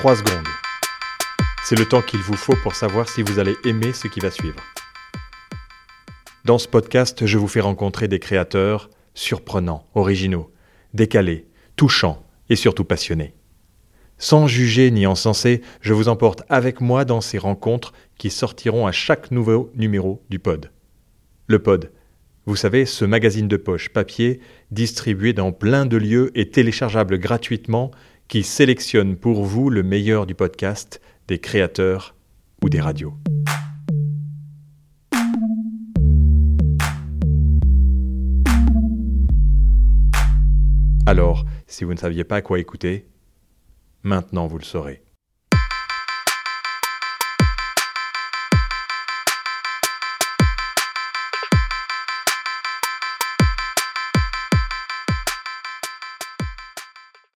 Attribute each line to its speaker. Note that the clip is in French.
Speaker 1: 3 secondes. C'est le temps qu'il vous faut pour savoir si vous allez aimer ce qui va suivre. Dans ce podcast, je vous fais rencontrer des créateurs surprenants, originaux, décalés, touchants et surtout passionnés. Sans juger ni encenser, je vous emporte avec moi dans ces rencontres qui sortiront à chaque nouveau numéro du pod. Le pod, vous savez, ce magazine de poche papier distribué dans plein de lieux et téléchargeable gratuitement qui sélectionne pour vous le meilleur du podcast, des créateurs ou des radios. Alors, si vous ne saviez pas quoi écouter, maintenant vous le saurez.